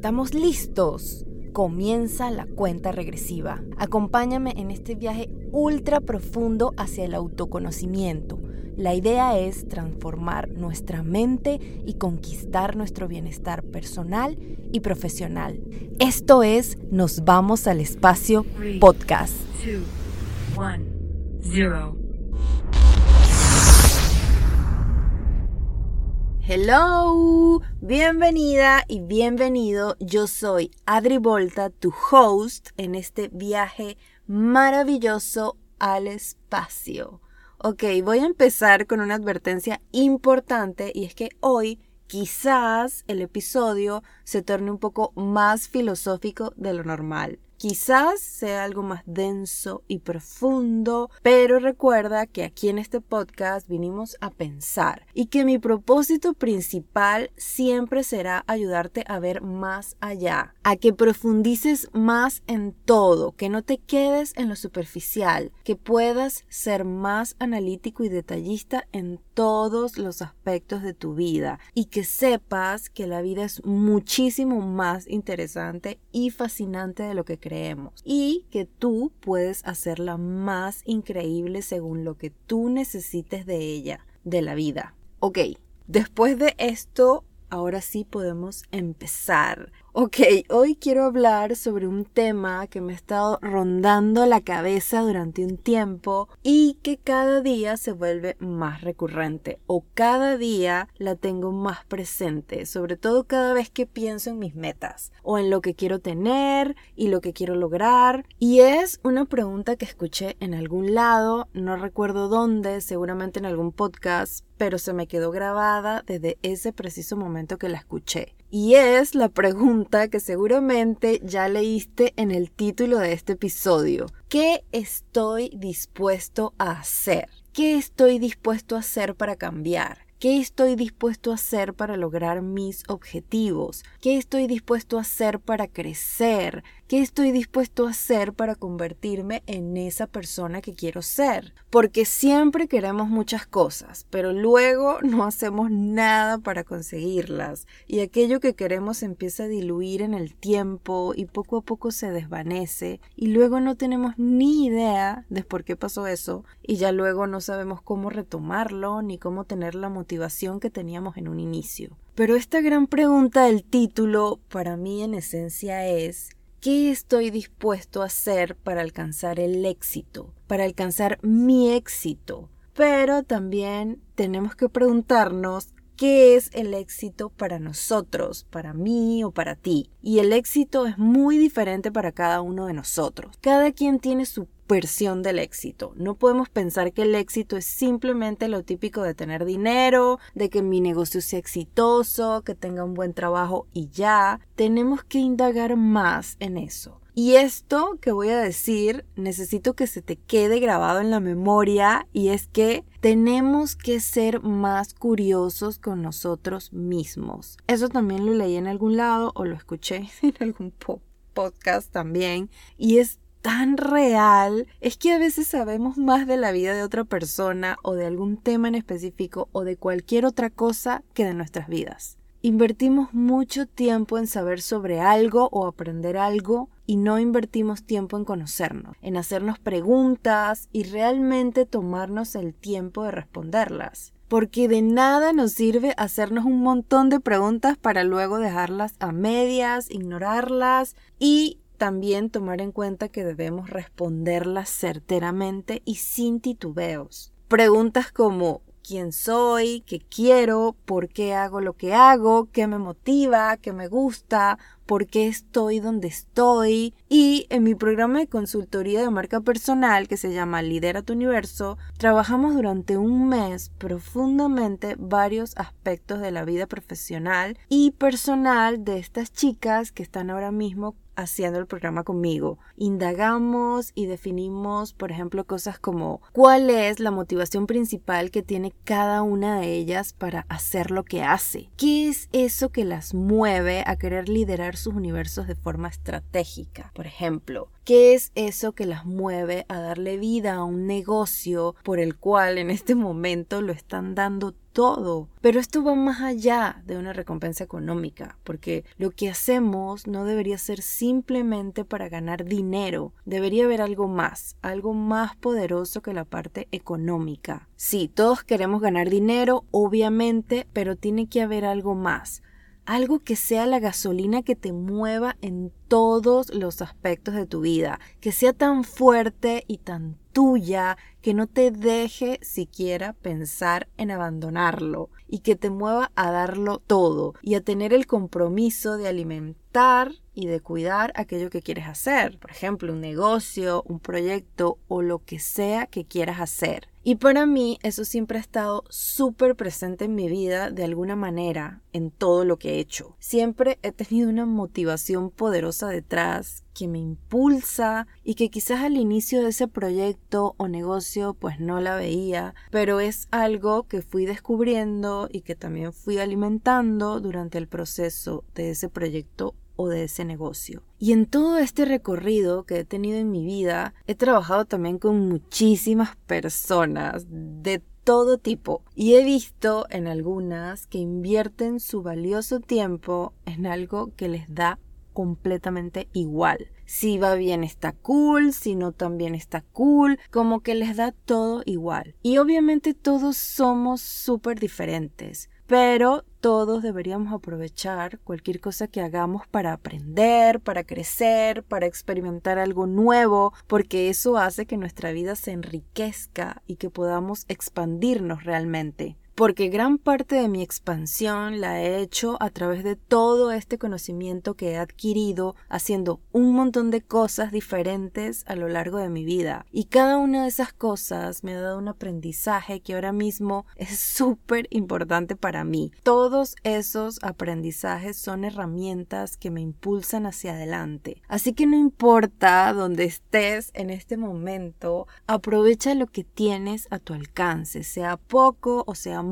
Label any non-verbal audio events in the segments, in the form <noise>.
¿Estamos listos? Comienza la cuenta regresiva. Acompáñame en este viaje ultra profundo hacia el autoconocimiento. La idea es transformar nuestra mente y conquistar nuestro bienestar personal y profesional. Esto es Nos vamos al espacio podcast. Hello, bienvenida y bienvenido. Yo soy Adri Volta, tu host en este viaje maravilloso al espacio. Ok, voy a empezar con una advertencia importante y es que hoy quizás el episodio se torne un poco más filosófico de lo normal. Quizás sea algo más denso y profundo, pero recuerda que aquí en este podcast vinimos a pensar y que mi propósito principal siempre será ayudarte a ver más allá, a que profundices más en todo, que no te quedes en lo superficial, que puedas ser más analítico y detallista en todos los aspectos de tu vida y que sepas que la vida es muchísimo más interesante y fascinante de lo que crees creemos y que tú puedes hacerla más increíble según lo que tú necesites de ella, de la vida. Ok, después de esto, ahora sí podemos empezar. Ok, hoy quiero hablar sobre un tema que me ha estado rondando la cabeza durante un tiempo y que cada día se vuelve más recurrente o cada día la tengo más presente, sobre todo cada vez que pienso en mis metas o en lo que quiero tener y lo que quiero lograr. Y es una pregunta que escuché en algún lado, no recuerdo dónde, seguramente en algún podcast, pero se me quedó grabada desde ese preciso momento que la escuché. Y es la pregunta que seguramente ya leíste en el título de este episodio. ¿Qué estoy dispuesto a hacer? ¿Qué estoy dispuesto a hacer para cambiar? ¿Qué estoy dispuesto a hacer para lograr mis objetivos? ¿Qué estoy dispuesto a hacer para crecer? ¿Qué estoy dispuesto a hacer para convertirme en esa persona que quiero ser? Porque siempre queremos muchas cosas, pero luego <laughs> no hacemos nada para conseguirlas y aquello que queremos empieza a diluir en el tiempo y poco a poco se desvanece y luego no tenemos ni idea de por qué pasó eso y ya luego no sabemos cómo retomarlo ni cómo tener la motivación que teníamos en un inicio. Pero esta gran pregunta del título para mí en esencia es ¿Qué estoy dispuesto a hacer para alcanzar el éxito? Para alcanzar mi éxito. Pero también tenemos que preguntarnos qué es el éxito para nosotros, para mí o para ti. Y el éxito es muy diferente para cada uno de nosotros. Cada quien tiene su versión del éxito. No podemos pensar que el éxito es simplemente lo típico de tener dinero, de que mi negocio sea exitoso, que tenga un buen trabajo y ya. Tenemos que indagar más en eso. Y esto que voy a decir, necesito que se te quede grabado en la memoria y es que tenemos que ser más curiosos con nosotros mismos. Eso también lo leí en algún lado o lo escuché <laughs> en algún podcast también y es tan real es que a veces sabemos más de la vida de otra persona o de algún tema en específico o de cualquier otra cosa que de nuestras vidas. Invertimos mucho tiempo en saber sobre algo o aprender algo y no invertimos tiempo en conocernos, en hacernos preguntas y realmente tomarnos el tiempo de responderlas. Porque de nada nos sirve hacernos un montón de preguntas para luego dejarlas a medias, ignorarlas y también tomar en cuenta que debemos responderlas certeramente y sin titubeos. Preguntas como quién soy, qué quiero, por qué hago lo que hago, qué me motiva, qué me gusta, por qué estoy donde estoy. Y en mi programa de consultoría de marca personal que se llama Lidera tu Universo, trabajamos durante un mes profundamente varios aspectos de la vida profesional y personal de estas chicas que están ahora mismo haciendo el programa conmigo. Indagamos y definimos, por ejemplo, cosas como cuál es la motivación principal que tiene cada una de ellas para hacer lo que hace. ¿Qué es eso que las mueve a querer liderar sus universos de forma estratégica? Por ejemplo, ¿Qué es eso que las mueve a darle vida a un negocio por el cual en este momento lo están dando todo. Pero esto va más allá de una recompensa económica, porque lo que hacemos no debería ser simplemente para ganar dinero, debería haber algo más, algo más poderoso que la parte económica. Sí, todos queremos ganar dinero, obviamente, pero tiene que haber algo más algo que sea la gasolina que te mueva en todos los aspectos de tu vida, que sea tan fuerte y tan tuya que no te deje siquiera pensar en abandonarlo y que te mueva a darlo todo y a tener el compromiso de alimentar y de cuidar aquello que quieres hacer, por ejemplo, un negocio, un proyecto o lo que sea que quieras hacer. Y para mí eso siempre ha estado súper presente en mi vida de alguna manera, en todo lo que he hecho. Siempre he tenido una motivación poderosa detrás que me impulsa y que quizás al inicio de ese proyecto o negocio pues no la veía, pero es algo que fui descubriendo y que también fui alimentando durante el proceso de ese proyecto de ese negocio. Y en todo este recorrido que he tenido en mi vida, he trabajado también con muchísimas personas de todo tipo y he visto en algunas que invierten su valioso tiempo en algo que les da completamente igual. Si va bien está cool, si no también está cool, como que les da todo igual. Y obviamente todos somos súper diferentes pero todos deberíamos aprovechar cualquier cosa que hagamos para aprender, para crecer, para experimentar algo nuevo, porque eso hace que nuestra vida se enriquezca y que podamos expandirnos realmente porque gran parte de mi expansión la he hecho a través de todo este conocimiento que he adquirido haciendo un montón de cosas diferentes a lo largo de mi vida. Y cada una de esas cosas me ha dado un aprendizaje que ahora mismo es <laughs> súper importante para mí. Todos esos aprendizajes son herramientas que me impulsan hacia adelante. Así que no importa dónde estés en este momento, aprovecha lo que tienes a tu alcance, sea poco o sea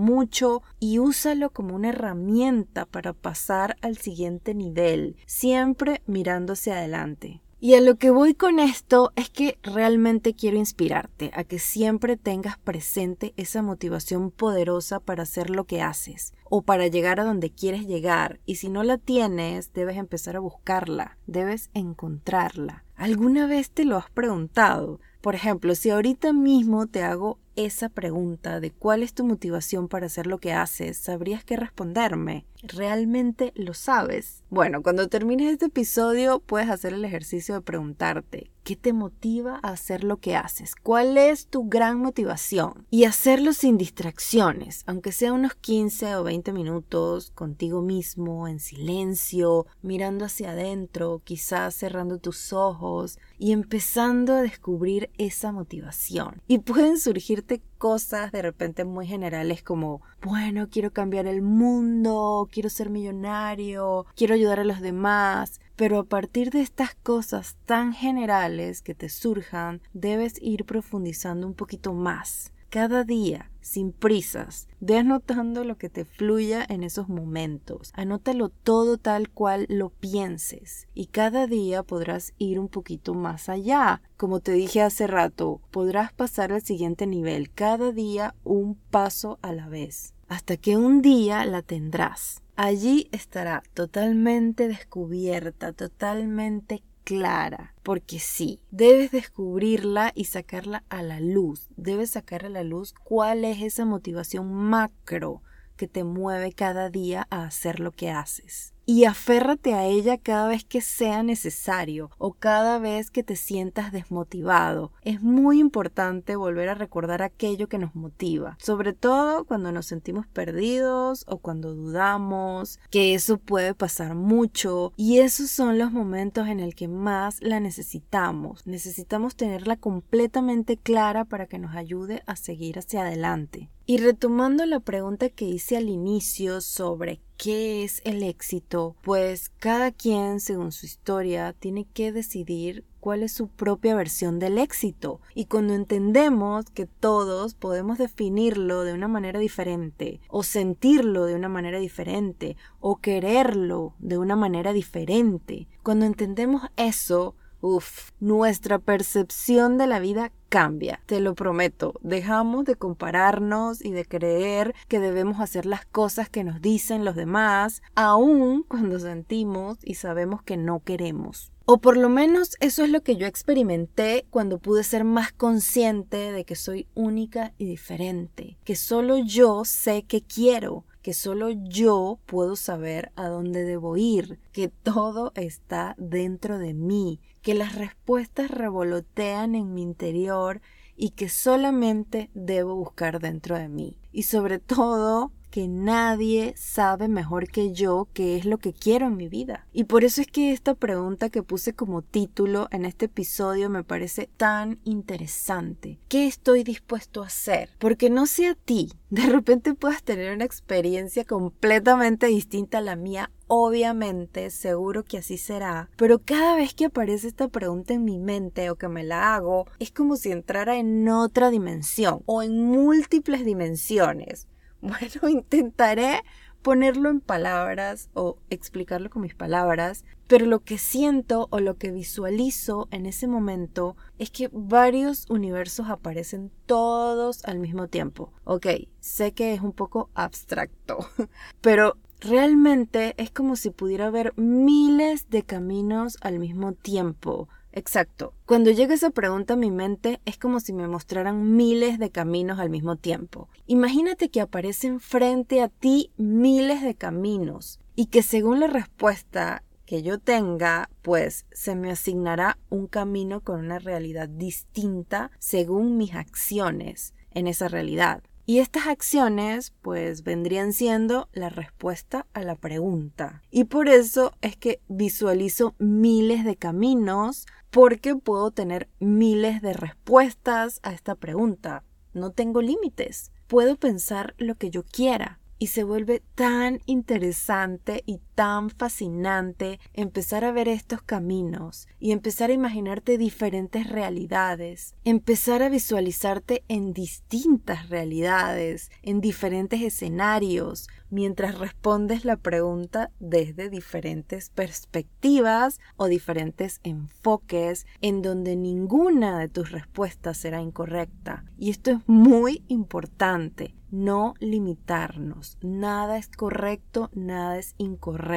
y úsalo como una herramienta para pasar al siguiente nivel, siempre mirándose adelante. Y a lo que voy con esto es que realmente quiero inspirarte a que siempre tengas presente esa motivación poderosa para hacer lo que haces o para llegar a donde quieres llegar. Y si no la tienes, debes empezar a buscarla, debes encontrarla. ¿Alguna vez te lo has preguntado? Por ejemplo, si ahorita mismo te hago esa pregunta de cuál es tu motivación para hacer lo que haces, sabrías qué responderme. ¿Realmente lo sabes? Bueno, cuando termines este episodio puedes hacer el ejercicio de preguntarte ¿qué te motiva a hacer lo que haces? ¿Cuál es tu gran motivación? Y hacerlo sin distracciones, aunque sea unos 15 o 20 minutos contigo mismo, en silencio, mirando hacia adentro, quizás cerrando tus ojos y empezando a descubrir esa motivación. Y pueden surgir cosas de repente muy generales como, bueno, quiero cambiar el mundo, quiero ser millonario, quiero ayudar a los demás, pero a partir de estas cosas tan generales que te surjan, debes ir profundizando un poquito más cada día, sin prisas. Ve anotando lo que te fluya en esos momentos. Anótalo todo tal cual lo pienses. Y cada día podrás ir un poquito más allá. Como te dije hace rato, podrás pasar al siguiente nivel. Cada día un paso a la vez. Hasta que un día la tendrás. Allí estará totalmente descubierta, totalmente clara, porque sí, debes descubrirla y sacarla a la luz, debes sacar a la luz cuál es esa motivación macro que te mueve cada día a hacer lo que haces y aférrate a ella cada vez que sea necesario o cada vez que te sientas desmotivado. Es muy importante volver a recordar aquello que nos motiva, sobre todo cuando nos sentimos perdidos o cuando dudamos, que eso puede pasar mucho y esos son los momentos en el que más la necesitamos. Necesitamos tenerla completamente clara para que nos ayude a seguir hacia adelante. Y retomando la pregunta que hice al inicio sobre qué es el éxito, pues cada quien, según su historia, tiene que decidir cuál es su propia versión del éxito. Y cuando entendemos que todos podemos definirlo de una manera diferente, o sentirlo de una manera diferente, o quererlo de una manera diferente, cuando entendemos eso, Uf, nuestra percepción de la vida cambia, te lo prometo. Dejamos de compararnos y de creer que debemos hacer las cosas que nos dicen los demás, aun cuando sentimos y sabemos que no queremos. O por lo menos eso es lo que yo experimenté cuando pude ser más consciente de que soy única y diferente, que solo yo sé qué quiero, que solo yo puedo saber a dónde debo ir, que todo está dentro de mí, que las respuestas revolotean en mi interior y que solamente debo buscar dentro de mí. Y sobre todo, que nadie sabe mejor que yo qué es lo que quiero en mi vida. Y por eso es que esta pregunta que puse como título en este episodio me parece tan interesante. ¿Qué estoy dispuesto a hacer? Porque no sé a ti, <laughs> de repente puedas tener una experiencia completamente distinta a la mía Obviamente, seguro que así será, pero cada vez que aparece esta pregunta en mi mente o que me la hago, es como si entrara en otra dimensión o en múltiples dimensiones. <laughs> Bueno, intentaré ponerlo en palabras o explicarlo con mis palabras, pero lo que siento o lo que visualizo en ese momento es que varios universos aparecen todos al mismo tiempo. Ok, sé que es un poco abstracto, <laughs> pero realmente es como si pudiera haber miles de caminos al mismo tiempo Exacto. Cuando llega esa pregunta a mi mente es como si me mostraran miles de caminos al mismo tiempo. Imagínate que aparecen frente a ti miles de caminos y que según la respuesta que yo tenga, pues se me asignará un camino con una realidad distinta según mis acciones en esa realidad. Y estas acciones pues vendrían siendo la respuesta a la pregunta. Y por eso es que visualizo miles de caminos porque puedo tener miles de respuestas a esta pregunta. No tengo límites. Puedo pensar lo que yo quiera y se vuelve tan interesante y tan fascinante empezar a ver estos caminos y empezar a imaginarte diferentes realidades, empezar a visualizarte en distintas realidades, en diferentes escenarios, mientras respondes la pregunta desde diferentes perspectivas o diferentes enfoques en donde ninguna de tus respuestas será incorrecta. Y esto es muy importante no limitarnos. Nada es correcto, nada es incorrecto.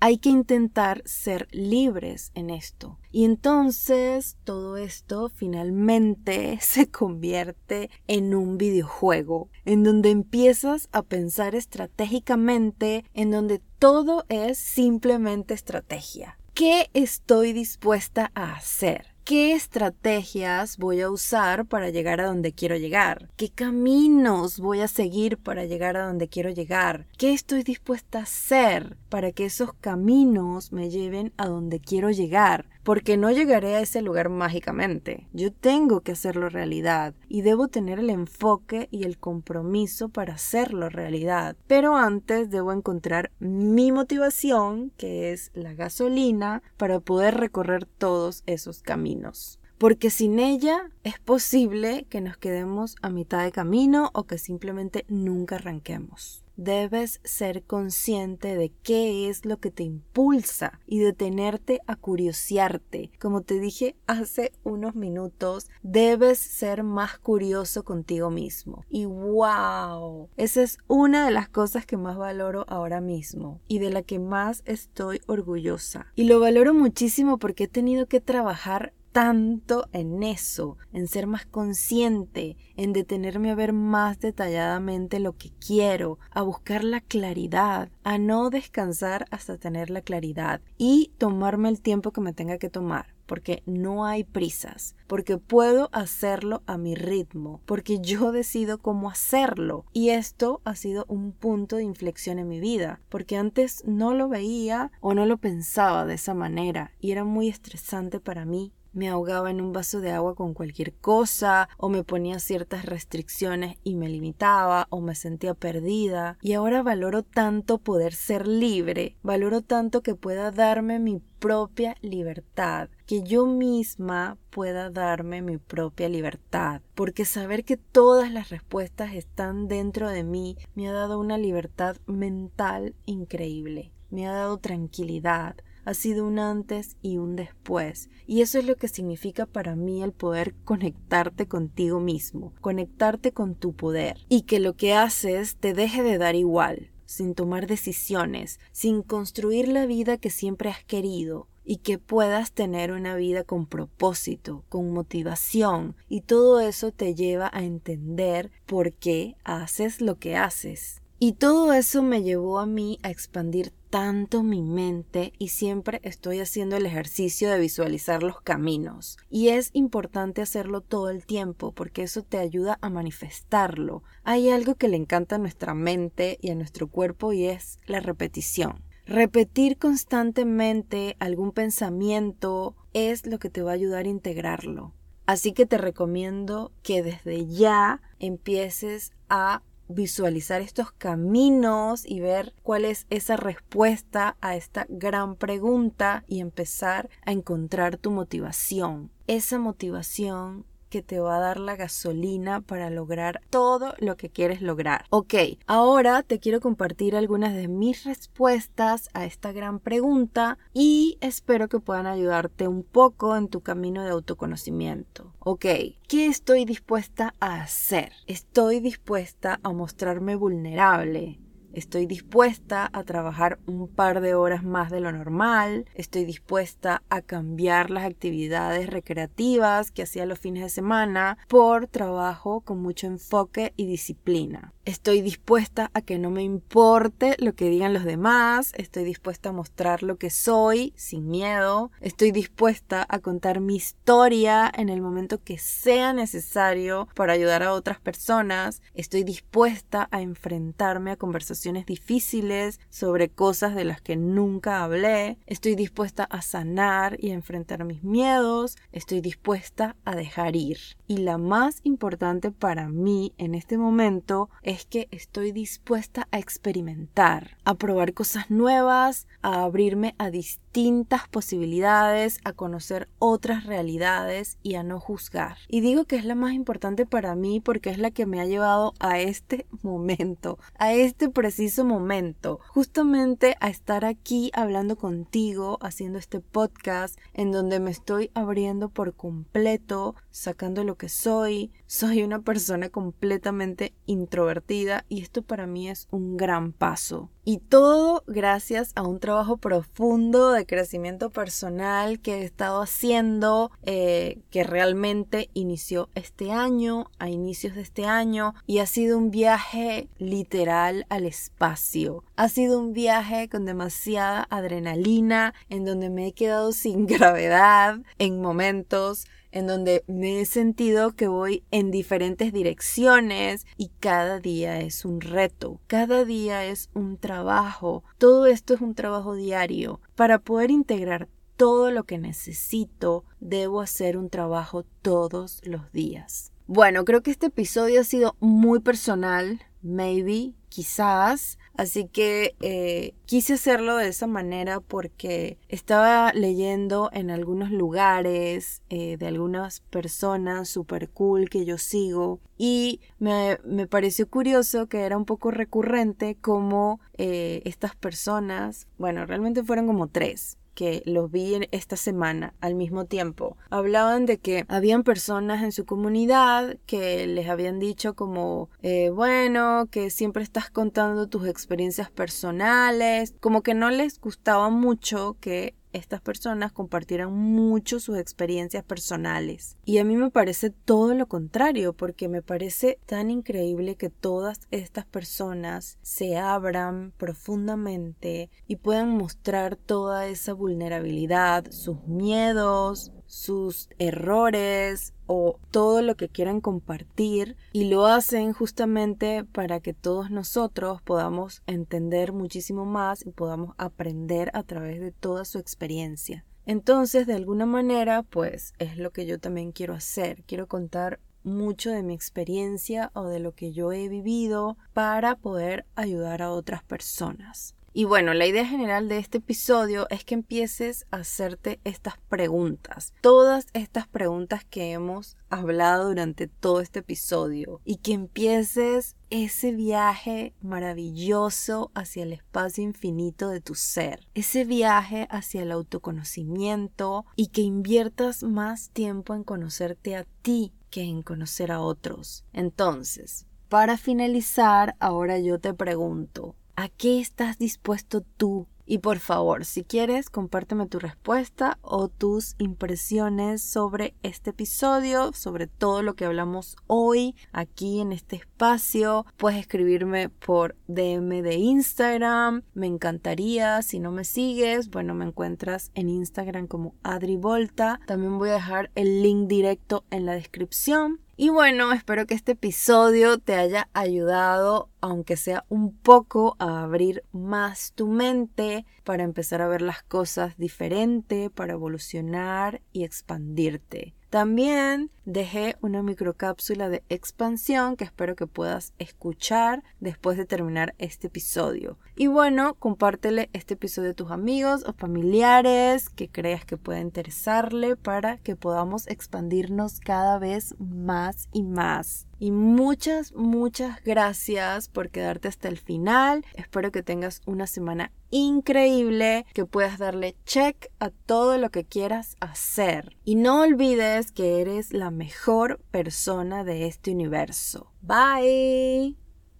Hay que intentar ser libres en esto. Y entonces todo esto finalmente <laughs> se convierte en un videojuego, en donde empiezas a pensar estratégicamente, en donde todo es simplemente estrategia. ¿Qué estoy dispuesta a hacer? ¿Qué estrategias voy a usar para llegar a donde quiero llegar? ¿Qué caminos voy a seguir para llegar a donde quiero llegar? ¿Qué estoy dispuesta a hacer para que esos caminos me lleven a donde quiero llegar? Porque no llegaré a ese lugar mágicamente. Yo tengo que hacerlo realidad y debo tener el enfoque y el compromiso para hacerlo realidad. Pero antes debo encontrar mi motivación, que es la gasolina, para poder recorrer todos esos caminos porque sin ella es posible que nos quedemos a mitad de camino o que simplemente nunca arranquemos. Debes ser consciente de qué es lo que te impulsa y detenerte a curiosearte. Como te dije hace unos minutos, debes ser más curioso contigo mismo. Y wow, esa es una de las cosas que más valoro ahora mismo y de la que más estoy orgullosa. Y lo valoro muchísimo porque he tenido que trabajar tanto en eso, en ser más consciente, en detenerme a ver más detalladamente lo que quiero, a buscar la claridad, a no descansar hasta tener la claridad y tomarme el tiempo que me tenga que tomar porque no hay prisas, porque puedo hacerlo a mi ritmo, porque yo decido cómo hacerlo. Y esto ha sido un punto de inflexión en mi vida, porque antes no lo veía o no lo pensaba de esa manera y era muy estresante para mí me ahogaba en un vaso de agua con cualquier cosa, o me ponía ciertas restricciones y me limitaba, o me sentía perdida. Y ahora valoro tanto poder ser libre, valoro tanto que pueda darme mi propia libertad, que yo misma pueda darme mi propia libertad, porque saber que todas las respuestas están dentro de mí me ha dado una libertad mental increíble, me ha dado tranquilidad, ha sido un antes y un después. Y eso es lo que significa para mí el poder conectarte contigo mismo, conectarte con tu poder y que lo que haces te deje de dar igual sin tomar decisiones, sin construir la vida que siempre has querido, y que puedas tener una vida con propósito, con motivación y todo eso te lleva a entender por qué haces lo que haces. Y todo eso me llevó a mí a expandir tanto mi mente y siempre estoy haciendo el ejercicio de visualizar los caminos. Y es importante hacerlo todo el tiempo porque eso te ayuda a manifestarlo. Hay algo que le encanta a nuestra mente y a nuestro cuerpo y es la repetición. Repetir constantemente algún pensamiento es lo que te va a ayudar a integrarlo. Así que te recomiendo que desde ya empieces a visualizar estos caminos y ver cuál es esa respuesta a esta gran pregunta y empezar a encontrar tu motivación. Esa motivación que te va a dar la gasolina para lograr todo lo que quieres lograr. Ok, ahora te quiero compartir algunas de mis respuestas a esta gran pregunta y espero que puedan ayudarte un poco en tu camino de autoconocimiento. Ok, ¿qué estoy dispuesta a hacer? Estoy dispuesta a mostrarme vulnerable, Estoy dispuesta a trabajar un par de horas más de lo normal. Estoy dispuesta a cambiar las actividades recreativas que hacía los fines de semana por trabajo con mucho enfoque y disciplina. Estoy dispuesta a que no me importe lo que digan los demás. Estoy dispuesta a mostrar lo que soy sin miedo. Estoy dispuesta a contar mi historia en el momento que sea necesario para ayudar a otras personas. Estoy dispuesta a enfrentarme a conversaciones difíciles, sobre cosas de las que nunca hablé, estoy dispuesta a sanar y a enfrentar mis miedos, estoy dispuesta a dejar ir. Y la más importante para mí en este momento es que estoy dispuesta a experimentar, a probar cosas nuevas, a abrirme a distintas posibilidades, a conocer otras realidades y a no juzgar. Y digo que es la más importante para mí porque es la que me ha llevado a este <laughs> momento, a este preciso momento, justamente a estar aquí hablando contigo, haciendo este podcast en donde me estoy abriendo por completo, sacando lo que soy. Soy una persona completamente introvertida y esto para mí es un gran paso. Y todo gracias a un trabajo profundo de crecimiento personal que he estado haciendo, eh, que realmente inició este año, a inicios de este año, y ha sido un viaje literal al espacio. Ha sido un viaje con demasiada adrenalina, en donde me he quedado sin <laughs> gravedad en momentos en donde me he sentido que voy en diferentes direcciones y cada día es un reto, cada día es un trabajo, todo esto es un trabajo diario. Para poder integrar todo lo que necesito, debo hacer un trabajo todos los días. Bueno, creo que este episodio ha sido muy personal, maybe, quizás, Así que eh, quise hacerlo de esa manera porque estaba leyendo en algunos lugares eh, de algunas personas super cool que yo sigo y me, me, pareció curioso que era un poco recurrente como eh, estas personas, bueno, realmente fueron como tres, que los vi esta semana al mismo tiempo. Hablaban de que habían personas en su comunidad que les habían dicho como, eh, bueno, que siempre estás contando tus experiencias personales, como que no les gustaba mucho que estas personas compartieran mucho sus experiencias personales. Y a mí me parece todo lo contrario, porque me parece tan increíble que todas estas personas se abran profundamente y puedan mostrar toda esa vulnerabilidad, sus miedos, sus errores o todo lo que quieran compartir y lo hacen justamente para que todos nosotros podamos entender muchísimo más y podamos aprender a través de toda su experiencia. Entonces, de alguna manera, pues es lo que yo también quiero hacer. Quiero contar mucho de mi experiencia o de lo que yo he vivido para poder ayudar a otras personas. Y bueno, la idea general de este episodio es que empieces a hacerte estas preguntas, todas estas preguntas que hemos hablado durante todo este episodio y que empieces ese viaje maravilloso hacia el espacio infinito de tu ser, ese viaje hacia el autoconocimiento y que inviertas más tiempo en conocerte a ti que en conocer a otros. Entonces, para finalizar, ahora yo te pregunto, ¿A qué estás dispuesto tú? Y por favor, si quieres, compárteme tu respuesta o tus impresiones sobre este episodio, sobre todo lo que hablamos hoy aquí en este espacio. Puedes escribirme por DM de Instagram. Me encantaría. Si no me sigues, bueno, me encuentras en Instagram como Adri Volta. También voy a dejar el link directo en la descripción. Y bueno, espero que este episodio te haya ayudado, aunque sea un poco, a abrir más tu mente para empezar a ver las cosas diferente, para evolucionar y expandirte. También dejé una microcápsula de expansión que espero que puedas escuchar después de terminar este episodio. Y bueno, compártele este episodio a tus amigos o familiares que creas que pueda interesarle para que podamos expandirnos cada vez más y más. Y muchas, muchas gracias por quedarte hasta el final. Espero que tengas una semana increíble, que puedas darle check a todo lo que quieras hacer. Y no olvides que eres la mejor persona de este universo. Bye.